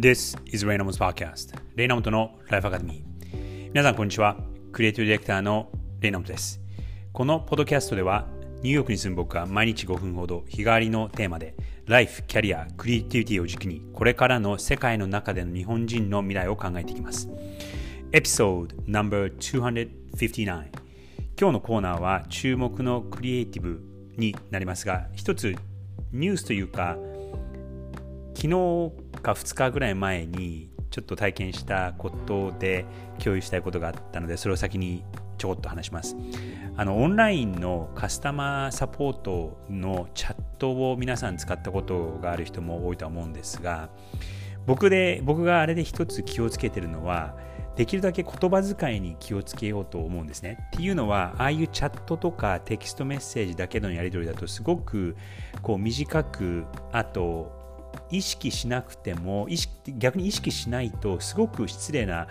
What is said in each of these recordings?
This is Raynamo's Podcast レイナモトのライフアカデミー皆さんこんにちは。クリエイティブディレクターのレイナモトです。このポッドキャストではニューヨークに住む僕が毎日5分ほど日替わりのテーマでライフ、キャリア、クリエイティビティを軸にこれからの世界の中での日本人の未来を考えていきます。エピソード No.259 今日のコーナーは注目のクリエイティブになりますが一つニュースというか昨日か2日ぐらい前にちょっと体験したことで共有したいことがあったのでそれを先にちょこっと話しますあのオンラインのカスタマーサポートのチャットを皆さん使ったことがある人も多いとは思うんですが僕で僕があれで一つ気をつけてるのはできるだけ言葉遣いに気をつけようと思うんですね。っていうのは、ああいうチャットとかテキストメッセージだけのやり取りだとすごくこう短く、あと意識しなくても意識逆に意識しないとすごく失礼な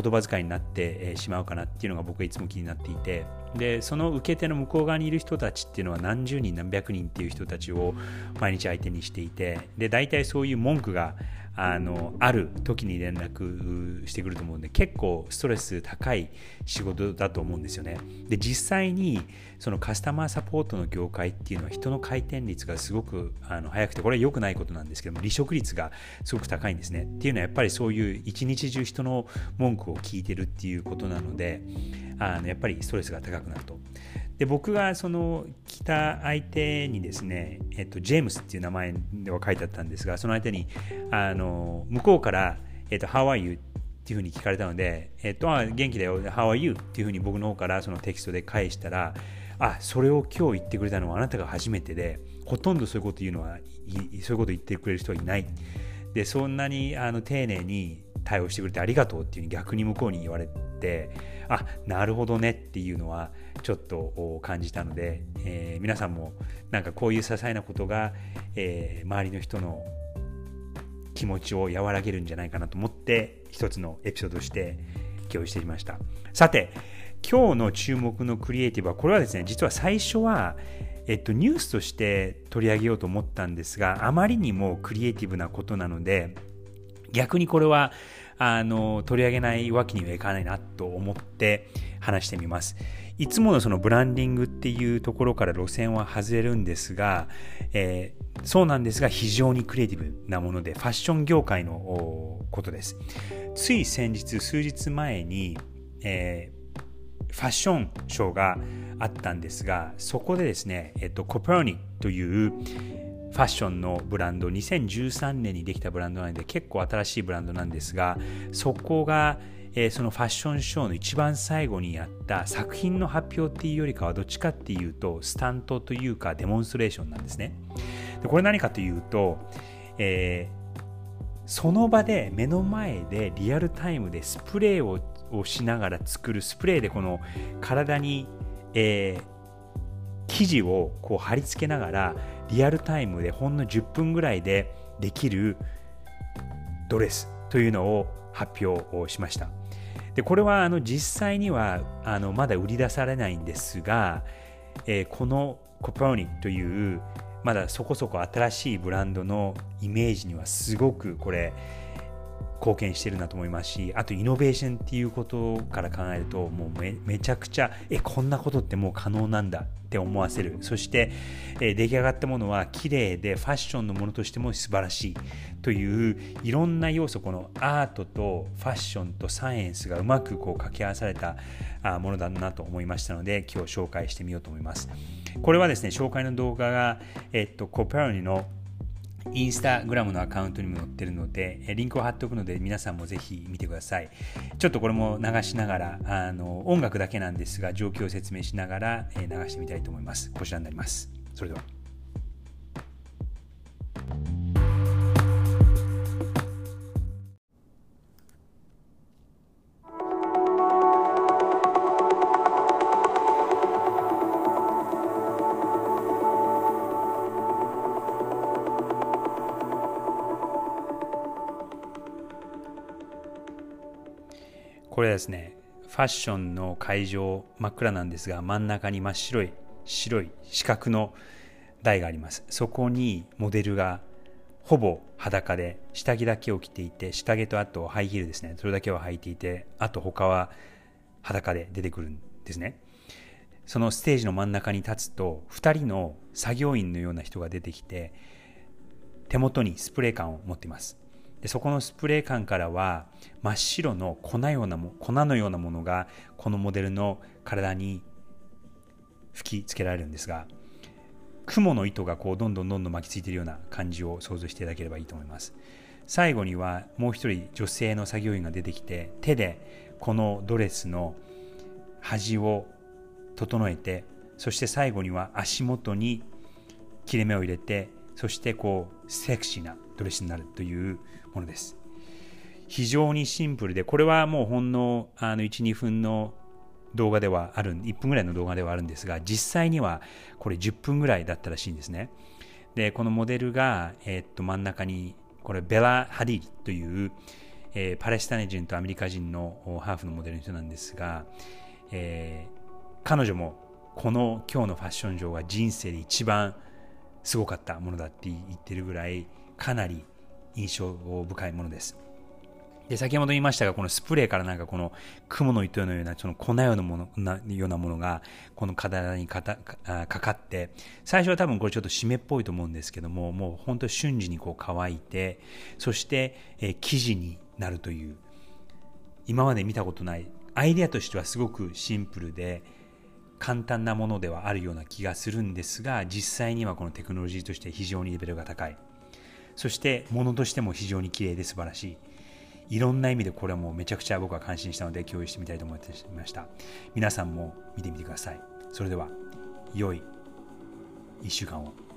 言葉遣いになってしまうかなっていうのが僕はいつも気になっていて。でその受け手の向こう側にいる人たちっていうのは何十人何百人っていう人たちを毎日相手にしていてで大体そういう文句があのある時に連絡してくると思うんで結構ストレス高い仕事だと思うんですよね。で実際にそのカスタマーサポートの業界っていうのは人の回転率がすごくあの早くてこれは良くないことなんですけども離職率がすごく高いんですね。っていうのはやっぱりそういう一日中人の文句を聞いてるっていうことなのであのやっぱりストレスが高くなるとで僕がその来た相手にですね、えっと、ジェームスっていう名前では書いてあったんですがその相手にあの向こうから、えっと、How are you? っていうふうに聞かれたので、えっと、あ元気だよ、How are you? っていうふうに僕の方からそのテキストで返したら、あ、それを今日言ってくれたのはあなたが初めてで、ほとんどそういうこと言うのは、そういうこと言ってくれる人はいない。で、そんなにあの丁寧に対応してくれてありがとうっていうふうに逆に向こうに言われて、あ、なるほどねっていうのはちょっと感じたので、えー、皆さんもなんかこういう些細なことが、えー、周りの人の気持ちを和らげるんじゃないかなと思って一つのエピソードとして共有してみました。さて今日の注目のクリエイティブはこれはですね実は最初はえっと、ニュースとして取り上げようと思ったんですがあまりにもクリエイティブなことなので逆にこれはあの取り上げないわけにはいかないなと思って話してみます。いつものそのブランディングっていうところから路線は外れるんですが、えー、そうなんですが非常にクリエイティブなものでファッション業界のことです。つい先日数日前に、えー、ファッションショーがあったんですがそこでですね、えっと、コペーニというファッションのブランド2013年にできたブランドなので結構新しいブランドなんですがそこがえー、そのファッションショーの一番最後にやった作品の発表っていうよりかはどっちかっていうとスタントというかデモンストレーションなんですね。でこれ何かというと、えー、その場で目の前でリアルタイムでスプレーををしながら作るスプレーでこの体に、えー、生地をこう貼り付けながらリアルタイムでほんの10分ぐらいでできるドレスというのを発表しました。でこれはあの実際にはあのまだ売り出されないんですが、えー、このコプロニというまだそこそこ新しいブランドのイメージにはすごくこれ貢献してるなと思いますしあとイノベーションっていうことから考えるともうめめちゃくちゃえこんなことってもう可能なんだって思わせる。そして、え出来上がったものは綺麗でファッションのものとしても素晴らしい。といういろんな要素このアートとファッションとサイエンスがうまくこう掛け合わされたものだなと思いましたので今日紹介してみようと思います。これはですね紹介の動画が、えっと、コペラニのインスタグラムのアカウントにも載ってるので、リンクを貼っておくので皆さんもぜひ見てください。ちょっとこれも流しながら、あの音楽だけなんですが、状況を説明しながら流してみたいと思います。こちらになります。それでは。これですね、ファッションの会場、真っ暗なんですが、真ん中に真っ白い、白い四角の台があります。そこにモデルがほぼ裸で下着だけを着ていて下着とあとハイヒールですね。それだけを履いていてあと他は裸で出てくるんですね。そのステージの真ん中に立つと2人の作業員のような人が出てきて手元にスプレー缶を持っています。でそこのスプレー缶からは真っ白の粉ようなも粉のようなものがこのモデルの体に吹きつけられるんですが雲の糸がこうどんどんどんどん巻きついているような感じを想像していただければいいと思います。最後にはもう一人女性の作業員が出てきて手でこのドレスの端を整えてそして最後には足元に切れ目を入れてそしてこうセクシーなドレスになるというものです。非常にシンプルでこれはもうほんのあの12分の動画ではある1分ぐらいの動画ではあるんですが実際にはこれ10分ぐらいだったらしいんですね。でこのモデルが、えー、っと真ん中にこれベラ・ハディという、えー、パレスチナ人とアメリカ人のハーフのモデルの人なんですが、えー、彼女もこの今日のファッション上が人生で一番すごかったものだって言ってるぐらいかなり印象深いものです。で先ほど言いましたが、このスプレーからなんかこの雲の糸のようなその粉ようなものなようなものがこの体にかたかかって、最初は多分これちょっと湿っぽいと思うんですけども、もう本当瞬時にこう乾いて、そして、え生地になるという、今まで見たことない、アイデアとしてはすごくシンプルで、簡単なものではあるような気がするんですが実際にはこのテクノロジーとして非常にレベルが高いそして物としても非常に綺麗で素晴らしい。いろんな意味でこれはもうめちゃくちゃ僕は感心したので共有してみたいと思いました。皆さんも見てみてください。それでは良い1週間を。